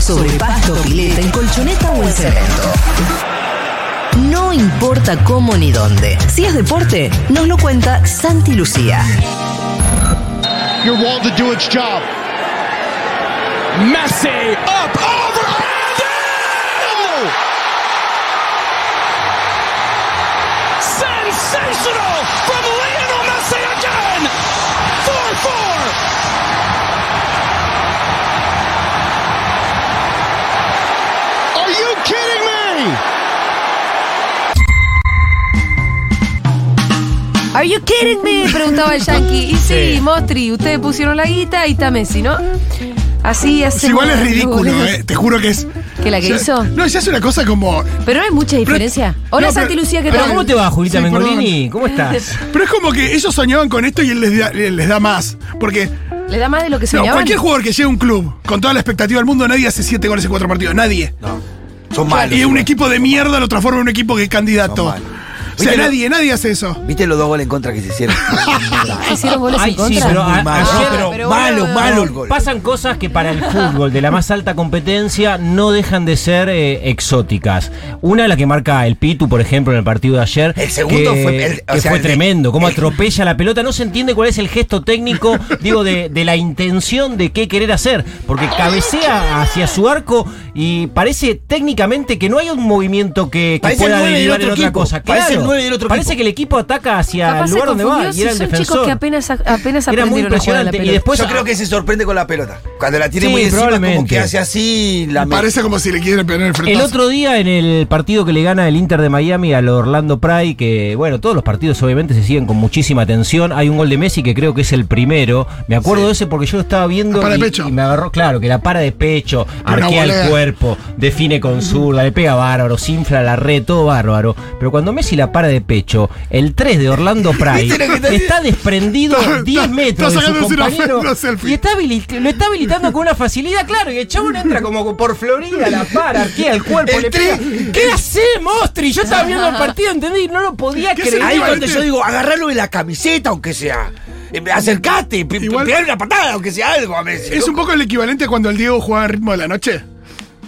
sobre pasto, pileta, en colchoneta o en cemento. No importa cómo ni dónde. Si es deporte, nos lo cuenta Santi Lucía. Your wall to do its job. Messi up over! Sensational Are you kidding me? Preguntaba el yankee. Y sí, Mostri, ustedes pusieron la guita y está Messi, ¿no? Así hace. Sí, igual es ridículo, eh, te juro que es. ¿Que la que ya- hizo? No, ya es una cosa como. Pero no hay mucha diferencia. Hola, no, pero- Santi Lucía, ¿qué Pero tal? ¿cómo te va, Julita Sí, Mengolini? ¿Cómo estás? Pero es como que ellos soñaban con esto y él les da, les da más. Porque ¿Le da más de lo que no, soñaban? cualquier jugador que llegue a un club con toda la expectativa del mundo, nadie hace siete goles en cuatro partidos. Nadie. Son malos. y un igual. equipo de mierda lo transforma en un equipo que es candidato. O sea, nadie, nadie hace eso. ¿Viste los dos goles en contra que se hicieron? hicieron goles contra. Sí, pero, ah, a, ah, malo, malo, el gol. Pasan cosas que para el fútbol de la más alta competencia no dejan de ser eh, exóticas. Una la que marca el Pitu, por ejemplo, en el partido de ayer. El segundo que, fue, que fue tremendo. Cómo atropella la pelota. No se entiende cuál es el gesto técnico, digo, de, de la intención de qué querer hacer. Porque cabecea hacia su arco y parece técnicamente que no hay un movimiento que, pueda derivar en otra cosa. Parece que el equipo ataca hacia el lugar donde va. Y eran son chicos que apenas, apenas era muy impresionante. Y después, Yo creo que se sorprende con la pelota. Cuando la tiene sí, muy encima, como que hace así. La Parece como si le quieren pegar el frente. El otro día, en el partido que le gana el Inter de Miami al Orlando Pride, que, bueno, todos los partidos obviamente se siguen con muchísima atención. Hay un gol de Messi que creo que es el primero. Me acuerdo de ese porque yo lo estaba viendo. Para y, de pecho. y, me agarró, claro, que la para de pecho, arquea el cuerpo, define con zurda, le pega bárbaro, se la red, todo bárbaro. Pero cuando Messi la para de pecho, el 3 de Orlando Pride ¿Viste lo que está desprendido Está- 10 está- metros está de su compañero y está lo está habilitando con una facilidad, claro, y el chabón entra como por Florida, la para, arquea el cuerpo, le pega. ¿Qué hace, Mostri? Yo estaba viendo el partido, entendí, no lo podía ¿Qué creer. Ahí cuando yo digo, agarrarlo de la camiseta, aunque sea. Acercate, Igual- una patada, aunque sea algo a Messi. Es un poco el equivalente a cuando el Diego jugaba en ritmo de la noche.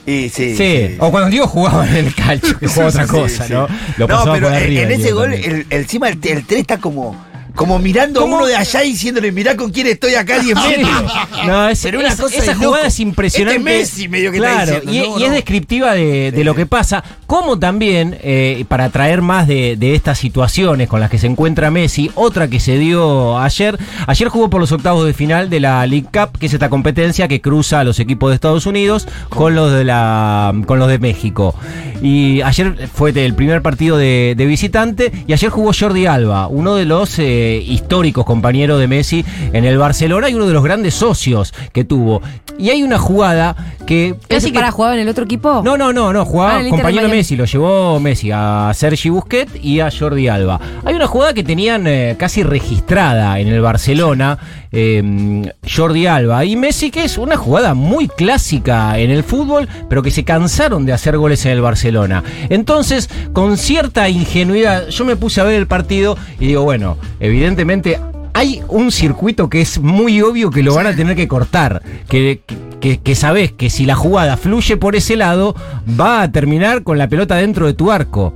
Y sí, Sí, o cuando Diego jugaba en el calcio, que jugaba otra Sí, cosa, sí. ¿no? Lo no, pero en- en ese Diego gol, el- encima el, el 3 está como, como mirando ¿Cómo? a uno de allá diciéndole, mirá con quién estoy acá a 10 Sí. metros. No, es, Pero una es- cosa esa jugada loco. es impresionante. Este Messi medio que está claro, diciendo, y, no, y es descriptiva de, de lo que pasa. Como también, eh, para traer más de, de estas situaciones con las que se encuentra Messi, otra que se dio ayer. Ayer jugó por los octavos de final de la League Cup, que es esta competencia que cruza a los equipos de Estados Unidos con los de la con los de México. Y ayer fue el primer partido de, de visitante y ayer jugó Jordi Alba, uno de los eh, históricos compañeros de Messi en el Barcelona y uno de los grandes socios que tuvo. Y hay una jugada que... ¿Ese casi que- para jugar en el otro equipo? no, no, no, no, Ah, jugaba de compañero. Messi, lo llevó Messi a Sergi Busquets y a Jordi Alba. Hay una jugada que tenían eh, casi registrada en el Barcelona, eh, Jordi Alba y Messi, que es una jugada muy clásica en el fútbol, pero que se cansaron de hacer goles en el Barcelona. Entonces, con cierta ingenuidad, yo me puse a ver el partido y digo, bueno, evidentemente hay un circuito que es muy obvio que lo van a tener que cortar. Que, que, que sabés que si la jugada fluye por ese lado, va a terminar con la pelota dentro de tu arco.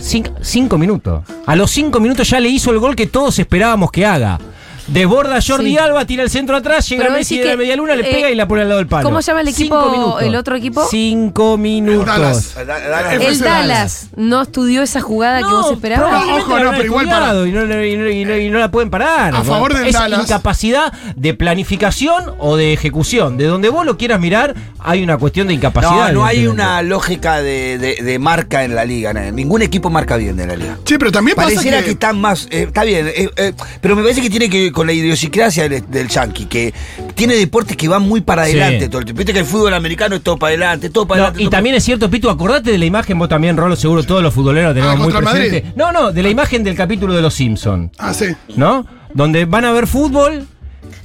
Cin- cinco minutos. A los cinco minutos ya le hizo el gol que todos esperábamos que haga. Desborda Jordi Sí. Alba, tira el centro atrás, llega Pero Messi de la media luna, le eh, pega y la pone al lado del palo. ¿cómo se llama el Cinco equipo, minutos. el otro equipo? Cinco minutos. Dallas. Da- da- El El FC Dallas no estudió esa jugada que vos esperabas. Ojo, no, pero igual para- Y no, y no- y no- y no la pueden parar. A favor del es Dallas. incapacidad de planificación o de ejecución. De donde vos lo quieras mirar, hay una cuestión de incapacidad. No, no hay una lógica de, de- de marca en la liga. no. Ningún equipo marca bien de la liga. Sí, pero también pasa Pareciera que, que, están más. eh, está bien, eh, eh, pero me parece que tiene que con la idiosincrasia del, del yankee, que tiene deportes que van muy para Sí. adelante todo el tiempo. Viste que el fútbol americano es todo para adelante, todo para No, adelante. y para- también es cierto, Pitu, acordate de la imagen, vos también, Rolo, seguro todos los futboleros la tenemos Ah, muy presente. Madrid. No, no, de la imagen del capítulo de Los Simpsons, Ah, sí. ¿no? Donde van a ver fútbol.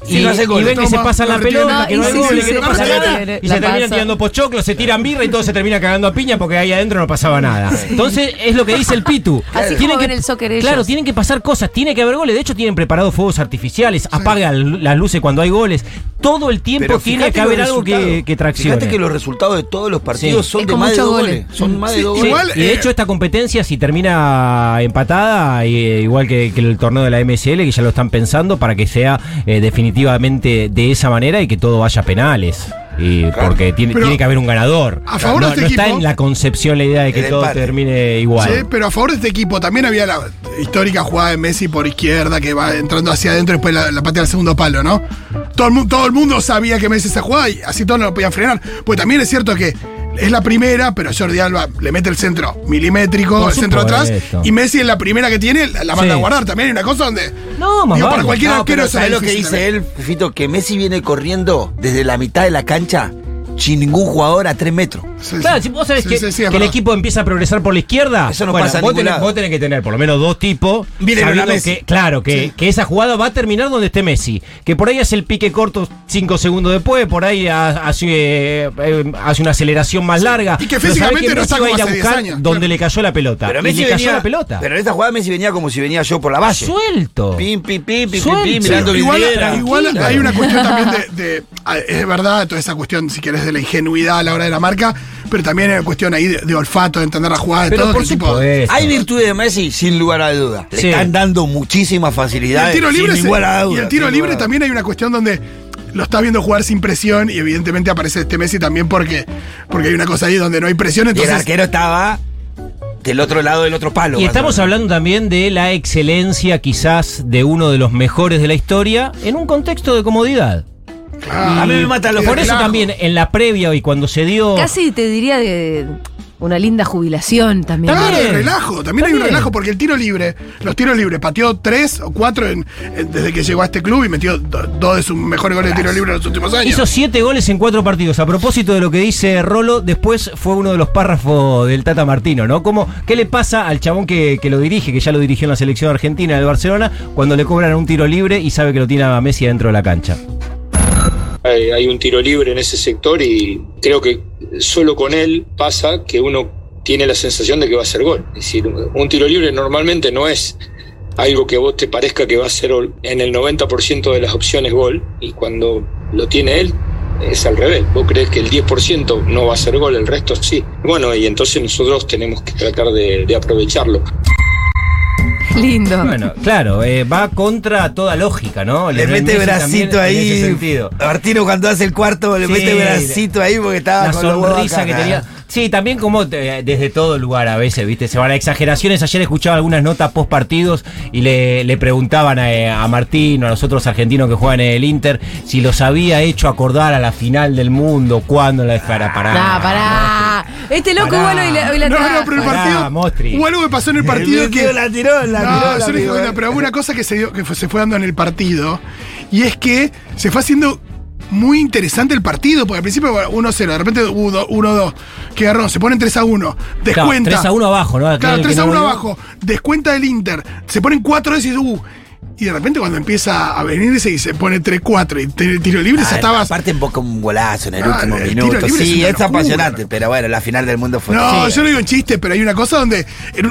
Sí, y, no hace y goles. ven que se pasan la pelota, que no Y hay sí, que no pasa nada, pasa. y se terminan pasa. tirando pochoclos, se tiran birra y todo se termina cagando a piña porque ahí adentro no pasaba nada. Entonces, es lo que dice el Pitu. Así como ven el soccer ellos. Claro, tienen que pasar cosas, tiene que haber goles. De hecho, tienen preparados fuegos artificiales, apagan las luces cuando hay goles. Todo el tiempo Pero tiene que haber algo que, que traccione. Fíjate que los resultados de todos los partidos Sí. son de más de dos goles. goles. Son más Sí, de dos Sí, goles. Igual, y de eh, hecho esta competencia si termina empatada, eh, igual que, que el torneo de la MSL, que ya lo están pensando para que sea eh, definitivamente de esa manera y que todo vaya a penales. Y porque tiene, Pero, tiene que haber un ganador. a favor no, de este no está equipo- en la concepción la idea de que todo empate. termine igual. Sí, pero a favor de este equipo también había la histórica jugada de Messi por izquierda que va entrando hacia adentro y después la, la patea al segundo palo, ¿no? Todo el, todo el mundo sabía que Messi esa jugada y así todos no lo podían frenar. Pues también es cierto que es la primera, pero Jordi Alba le mete el centro milimétrico, el centro atrás, y Messi es la primera que tiene, la, manda Sí. a guardar. También hay una cosa donde. No, más digo, para cualquier No, arquero pero eso ¿sabes es lo que dice también. él, Fito? Que Messi viene corriendo desde la mitad de la cancha sin ningún jugador a tres metros. Sí, sí. Claro, si vos sabés Sí, que, sí, sí, es que el equipo empieza a progresar por la izquierda, Eso no bueno, pasa a vos, ningún tenés, lado. vos tenés que tener por lo menos dos tipos. Sabiendo que, claro, que, Sí. que esa jugada va a terminar donde esté Messi. Que por ahí hace el pique corto cinco segundos después, por ahí ha- hace, eh, eh, hace una aceleración más larga. Y que físicamente que no está va a como ir a hace 10 buscar años, donde claro. le cayó la pelota. Pero y Messi le cayó venía, la pelota. Pero en esta jugada Messi venía como si venía yo por la valle. Suelto. Pim, pim, pim, pim, pim, Suelto. pim, mirando igual, igual hay una cuestión también de, de- ah, Es verdad, toda esa cuestión, si querés, de la ingenuidad a la hora de la marca, pero también hay una cuestión ahí de, de olfato, de entender la jugada, de Pero todo. por supuesto. Hay virtudes de Messi, sin lugar a duda. Le Sí. están dando muchísimas Y facilidades. el tiro libre, sin se- lugar a duda. y el tiro sin libre también hay una cuestión donde lo estás viendo jugar sin presión y evidentemente aparece este Messi también porque, porque hay una cosa ahí donde no hay presión, Y el entonces... arquero estaba del otro lado del otro palo. Y estamos hablando también de la excelencia quizás de uno de los mejores de la historia en un contexto de comodidad. Ah, A mí me mata lo Por eso también en la previa y cuando se dio... Casi te diría de una linda jubilación también. Claro, relajo, también hay un relajo porque el tiro libre, los tiros libres, pateó tres o cuatro en- en- desde que llegó a este club y metió do- dos de sus mejores goles de tiro libre en los últimos años. Hizo siete goles en cuatro partidos. A propósito de lo que dice Rolo, después fue uno de los párrafos del Tata Martino, ¿no? Como, ¿qué le pasa al chabón que, que lo dirige, que ya lo dirigió en la selección argentina del Barcelona, cuando le cobran un tiro libre y sabe que lo tiene a Messi dentro de la cancha? Hay, hay un tiro libre en ese sector y creo que solo con él pasa que uno tiene la sensación de que va a ser gol. Es decir, un tiro libre normalmente no es algo que vos te parezca que va a ser en el 90% de las opciones gol y cuando lo tiene él es al revés. Vos crees que el 10% no va a ser gol, el resto sí. Bueno, y entonces nosotros tenemos que tratar de aprovecharlo. Lindo. Bueno, claro, eh, va contra toda lógica, ¿no? Le mete bracito en ese ahí. sentido. Martino cuando hace el cuarto le Sí, mete bracito ahí porque estaba la con sonrisa que tenía. Sí, también como eh, desde todo lugar a veces, ¿viste? Se van a exageraciones. Ayer escuchaba algunas notas post partidos y le, le preguntaban a, a Martín o a los otros argentinos que juegan en el Inter si los había hecho acordar a la final del mundo, cuándo la dejara parar. Nah, pará. Este loco Pará. bueno hoy la, hoy la No, no, pero el Pará, partido. Mostri. Hubo algo que pasó en el partido El que. tío la tiró, la no, tiró, la yo no dije tiró. buena, pero hubo una cosa que se dio, que fue- se fue dando en el partido. Y es que se fue haciendo muy interesante el partido, porque al principio bueno, 1-0, de repente hubo do- 1-2, que agarró, se ponen 3 a 1, Claro, descuenta. 3 a 1 abajo, ¿no? Aquel Claro, que 3 a no 1 volvió. abajo, descuenta el Inter, se ponen 4 veces y uh, y de repente cuando empieza a venirse y se pone 3-4 y tiene tiro libre, ya Ah, estabas. Aparte invoca un golazo en el Ah, último el minuto. es Sí, es, apasionante, pero bueno, la final del mundo fue. No, Sí. yo no digo en chiste, pero hay una cosa donde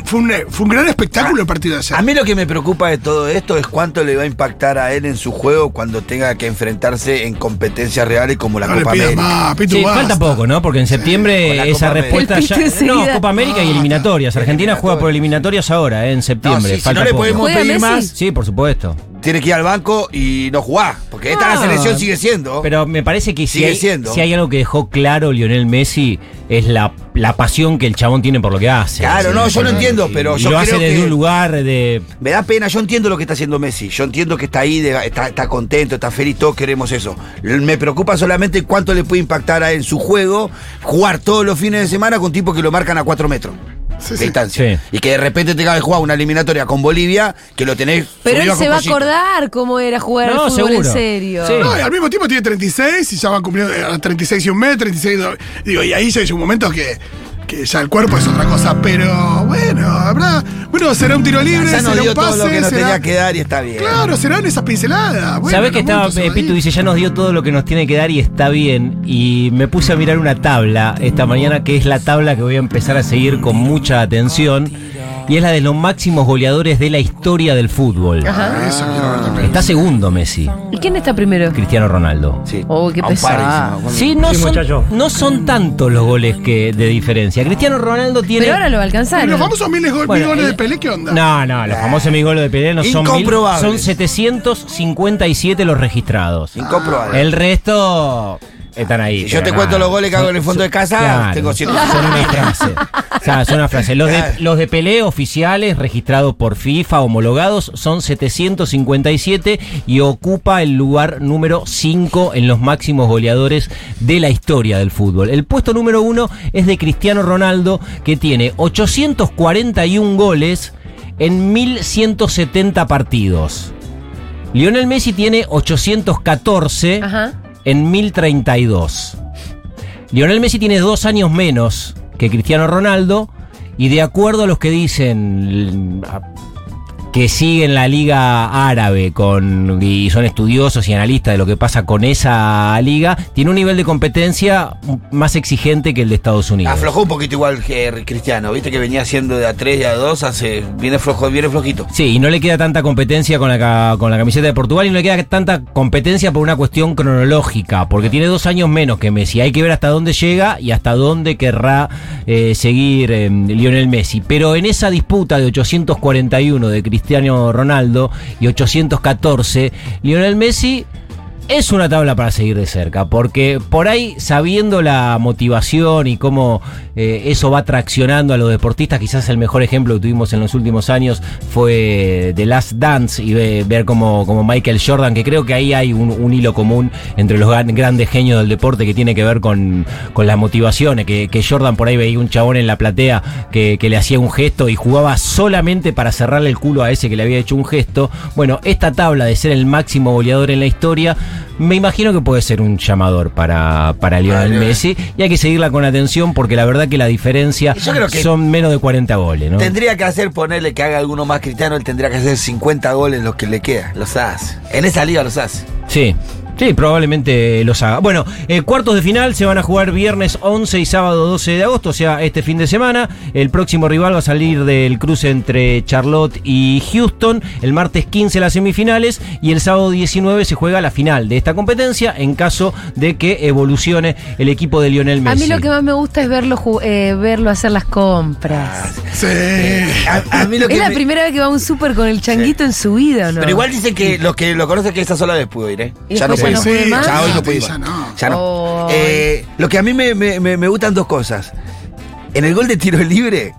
fue un, fue un gran espectáculo el partido de ayer. A mí lo que me preocupa de todo esto es cuánto le va a impactar a él en su juego cuando tenga que enfrentarse en competencias reales como la no Copa América. más, Pitu, Sí, basta. falta poco, ¿no? Porque en septiembre esa respuesta El ya. No. Copa América y Ah, eliminatorias. Argentina juega por eliminatorias ahora, eh, en No, septiembre. sí, si falta no le poco. podemos ¿Juega pedir más, Sí, por supuesto. Tiene que ir al banco y no jugar. Porque esta Ah, la selección sigue siendo. Pero me parece que si hay, siendo. si hay algo que dejó claro Lionel Messi es la, la pasión que el chabón tiene por lo que hace. Claro, no, yo lo entiendo, pero y yo lo hace creo desde que- un lugar de. Me da pena, yo entiendo lo que está haciendo Messi. Yo entiendo que está ahí, de- está, está contento, está feliz, todos queremos eso. Me preocupa solamente cuánto le puede impactar a él en su juego jugar todos los fines de semana con tipos que lo marcan a cuatro metros. Sí, de distancia. Sí. Y que de repente tenga que jugar una eliminatoria con Bolivia, que lo tenés. Pero él se va a acordar cómo era jugar No, al fútbol seguro. en serio. Sí. No, y al mismo tiempo tiene 36 y ya va cumpliendo a los 36 y un mes, 36 y dos- Digo, y ahí ya hay un momento que, que ya el cuerpo es otra cosa. Pero bueno, habrá. Bueno, será un tiro libre, Ya nos será dio un todo lo pase, que nos será. tenía que dar y está bien. Claro, serán esas pinceladas. Bueno, ¿Sabés que estaba, eh, Pitu dice, ya nos dio todo lo que nos tiene que dar y está bien? Y me puse a mirar una tabla esta mañana, que es la tabla que voy a empezar a seguir con mucha atención, y es la de los máximos goleadores de la historia del fútbol. Ah, eso quiero ver también. Está segundo Messi, ¿Y quién está primero? Cristiano Ronaldo. Sí. Oh, qué pesado. Sí, no, Sí, son, no son tantos los goles que de diferencia. Cristiano Ronaldo tiene... Pero ahora lo va a ¿Y alcanzar. los famosos miles gol- Bueno, mil goles de Pelé, ¿qué onda? No, no, los famosos mil goles de Pelé no son mil, son 757 los registrados. Incomprobable. El resto están ahí. Si yo te nada. cuento los goles que hago en el fondo de casa, Claro, tengo 100. Son una frase. O sea, son una frase. Los de, los de Pelé oficiales registrados por FIFA, homologados, son 757 y ocupa el lugar número 5 en los máximos goleadores de la historia del fútbol. El puesto número 1 es de Cristiano Ronaldo, que tiene 841 goles en 1170 partidos. Lionel Messi tiene 814 Ajá. En 1032. Lionel Messi tiene dos años menos que Cristiano Ronaldo y de acuerdo a los que dicen que siguen la liga árabe con, y son estudiosos y analistas de lo que pasa con esa liga, tiene un nivel de competencia más exigente que el de Estados Unidos. Aflojó un poquito igual que Cristiano, viste que venía siendo de A3 y A2, hace, viene flojo, viene flojito. Sí, y no le queda tanta competencia con la, con la camiseta de Portugal y no le queda tanta competencia por una cuestión cronológica, porque tiene dos años menos que Messi. Hay que ver hasta dónde llega y hasta dónde querrá eh, seguir eh, Lionel Messi. Pero en esa disputa de 841 de Cristiano Ronaldo y 814, Lionel Messi es una tabla para seguir de cerca, porque por ahí, sabiendo la motivación y cómo eh, eso va traccionando a los deportistas, quizás el mejor ejemplo que tuvimos en los últimos años fue The Last Dance y ve- ver como, como Michael Jordan, que creo que ahí hay un, hilo común entre los gran- grandes genios del deporte que tiene que ver con, con las motivaciones, que, que Jordan por ahí veía un chabón en la platea que, que le hacía un gesto y jugaba solamente para cerrarle el culo a ese que le había hecho un gesto. Bueno, esta tabla de ser el máximo goleador en la historia, me imagino que puede ser un llamador para, para Lionel. Messi y hay que seguirla con atención porque la verdad que la diferencia Yo creo que son menos de 40 goles, ¿no? Tendría que hacer ponerle que haga alguno más cristiano, él tendría que hacer 50 goles los que le queda. Los hace. En esa liga los hace. Sí. Sí, probablemente los haga. Bueno, eh, cuartos de final se van a jugar viernes 11 y sábado 12 de agosto, o sea, este fin de semana. El próximo rival va a salir del cruce entre Charlotte y Houston. El martes 15 las semifinales y el sábado 19 se juega la final de esta competencia en caso de que evolucione el equipo de Lionel A Messi. mí lo que más me gusta es verlo, eh, verlo hacer las compras. Sí. A, a mí lo que es la me- primera vez que va a un súper con el changuito en su vida, ¿no? Pero igual dicen que los que lo conocen que esa sola vez pudo ir, ¿eh? Ya no puede ya ir. no puede más. Ya hoy no Sí, puede ir. ya no. Ya no. Ay. Eh, lo que a mí me, me- me- me gustan dos cosas. En el gol de tiro libre,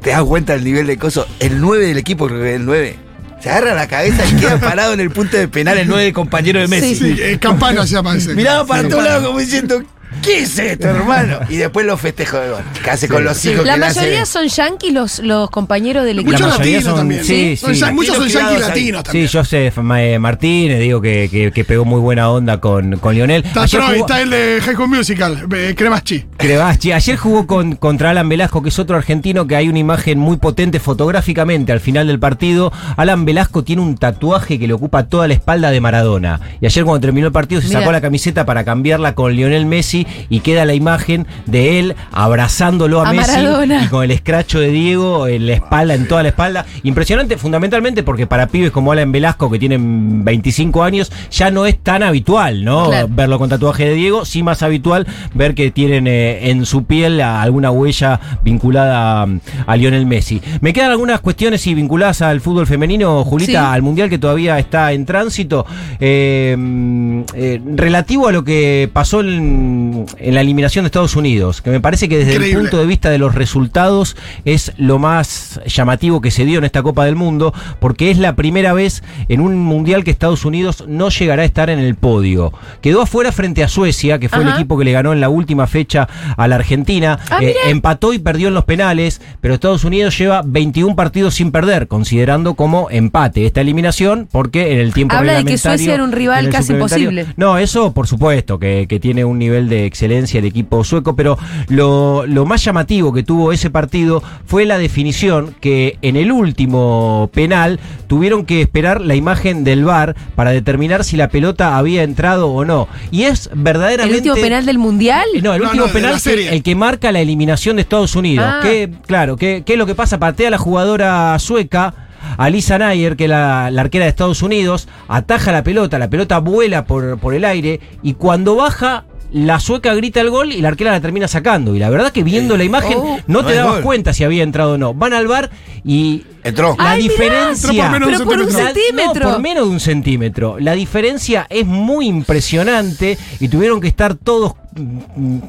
te das cuenta del nivel de coso. El 9 del equipo, creo que es el 9. Se agarra la cabeza y queda parado en el punto de penal el 9 compañero de Messi. Sí, eh, campana se llama ese. Miraba para Sí. todos lados como diciendo, ¿qué es esto, hermano? Y después los festejos de gol. Hace con los hijos La que mayoría son yanquis los, los compañeros del equipo. Muchos latinos son- también. sí, Son sí. Muchos son Latinos yanquis latinos Sí, también. Joseph eh, Martínez, digo que, que- que pegó muy buena onda con, con Lionel. Está Ayer Troy, jugó- está el de High School Musical, eh, Cremachi. Crevachi. Ayer jugó con, contra Alan Velasco, que es otro argentino que hay una imagen muy potente fotográficamente al final del partido. Alan Velasco tiene un tatuaje que le ocupa toda la espalda de Maradona. Y ayer cuando terminó el partido se sacó la camiseta para cambiarla con Lionel Messi y queda la imagen de él abrazándolo a, A Messi Maradona. y con el escracho de Diego en la espalda, en toda la espalda. Impresionante fundamentalmente porque para pibes como Alan Velasco que tienen 25 años ya no es tan habitual, ¿no? Claro. verlo con tatuaje de Diego, sí más habitual ver que tienen eh, en su piel alguna huella vinculada a, a Lionel Messi. Me quedan algunas cuestiones sí, vinculadas al fútbol femenino, Julita, Sí. al Mundial que todavía está en tránsito, eh, mm, eh, relativo a lo que pasó en- en la eliminación de Estados Unidos, que me parece que desde el punto de vista de los resultados es lo más llamativo que se dio en esta Copa del Mundo, porque es la primera vez en un mundial que Estados Unidos no llegará a estar en el podio. Quedó afuera frente a Suecia, que fue el equipo que le ganó en la última fecha a la Argentina. Ah, Eh, empató y perdió en los penales, pero Estados Unidos lleva 21 partidos sin perder, considerando como empate esta eliminación, porque en el tiempo Habla de que Suecia era un rival casi imposible. No, eso por supuesto, que, que tiene un nivel de excelencia el equipo sueco, pero lo, lo más llamativo que tuvo ese partido fue la definición que en el último penal tuvieron que esperar la imagen del VAR para determinar si la pelota había entrado o no. Y es ¿El verdaderamente... último penal del mundial? No, el No, último no, penal que- serie. el que marca la eliminación de Estados Unidos. Ah. Que, claro, ¿qué qué es lo que pasa? Patea la jugadora sueca. Alisa Nayer, que es la, la arquera de Estados Unidos, ataja la pelota, la pelota vuela por, por el aire y cuando baja, la sueca grita el gol y la arquera la termina sacando. Y la verdad que viendo la imagen Oh. no No te dabas gol. cuenta si había entrado o no. Van al bar y Entró. la Ay, diferencia... Entró por menos de un centímetro. La- centímetro. no, por menos de un centímetro. La diferencia es muy impresionante y tuvieron que estar todos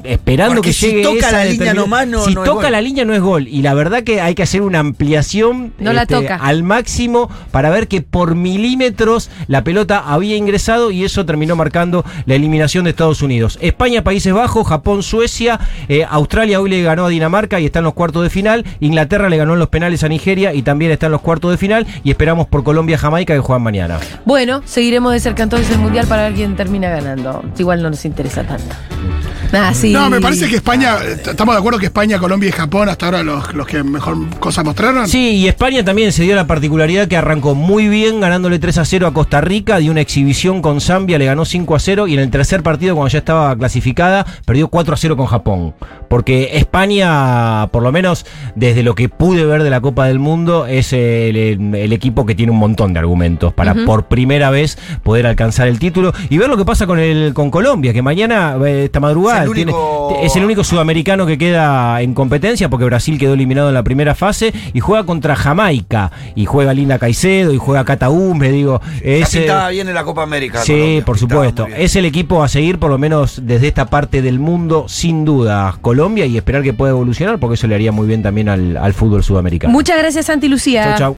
esperando Porque que si llegue toca esa la línea nomás, no- si no es toca gol. la línea no es gol y la verdad que hay que hacer una ampliación este, No la toca. al máximo para ver que por milímetros la pelota había ingresado y eso terminó marcando la eliminación de Estados Unidos. España, Países Bajos, Japón, Suecia, eh, Australia hoy le ganó a Dinamarca y está en los cuartos de final. Inglaterra le ganó en los penales a Nigeria y también está en los cuartos de final y esperamos por Colombia, Jamaica que juegan mañana. Bueno, seguiremos de cerca entonces el mundial para ver quién termina ganando. Igual no nos interesa tanto. Ah, sí. No, me parece que España, estamos de acuerdo que España, Colombia y Japón hasta ahora los, los que mejor cosas mostraron. Sí, y España también se dio la particularidad que arrancó muy bien ganándole 3 a 0 a Costa Rica, dio una exhibición con Zambia, le ganó 5 a 0 y en el tercer partido cuando ya estaba clasificada perdió 4 a 0 con Japón. Porque España, por lo menos desde lo que pude ver de la Copa del Mundo, es el, el equipo que tiene un montón de argumentos para por primera vez poder alcanzar el título y ver lo que pasa con el con Colombia, que mañana, eh, esta madrugada, Es el tiene- único- es el único sudamericano que queda en competencia porque Brasil quedó eliminado en la primera fase y juega contra Jamaica y juega Linda Caicedo y juega Cata Umbe, digo, es, Casi eh, estaba bien en la Copa América. Sí, Colombia, por supuesto. Es el equipo a seguir por lo menos desde esta parte del mundo, sin duda, Colombia y esperar que pueda evolucionar porque eso le haría muy bien también al, al fútbol sudamericano. Muchas gracias, Santi Lucía. Chau, chau.